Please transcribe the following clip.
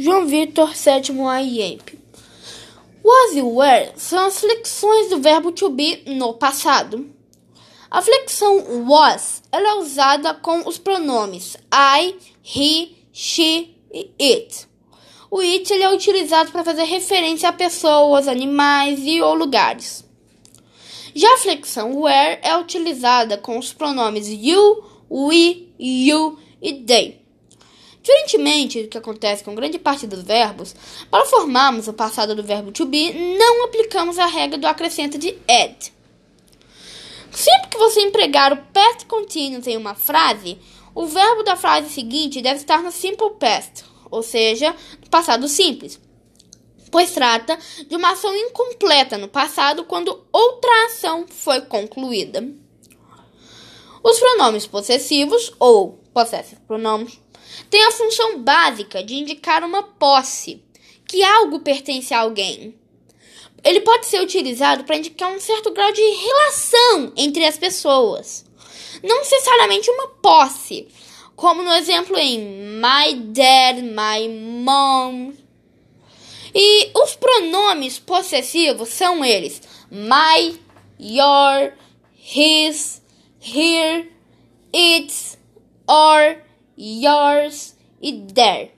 João Vitor, sétimo IEP. Was e were são as flexões do verbo to be no passado. A flexão was ela é usada com os pronomes I, he, she e it. O it ele é utilizado para fazer referência a pessoas, animais e ou lugares. Já a flexão were é utilizada com os pronomes you, we, you e they. Diferentemente do que acontece com grande parte dos verbos, para formarmos o passado do verbo to be, não aplicamos a regra do acrescento de add. Sempre que você empregar o past continuous em uma frase, o verbo da frase seguinte deve estar no simple past, ou seja, no passado simples, pois trata de uma ação incompleta no passado quando outra ação foi concluída. Os pronomes possessivos ou possessive pronouns tem a função básica de indicar uma posse, que algo pertence a alguém. Ele pode ser utilizado para indicar um certo grau de relação entre as pessoas, não necessariamente uma posse, como no exemplo em my dad, my mom. E os pronomes possessivos são eles: my, your, his, her, its, or yours is there.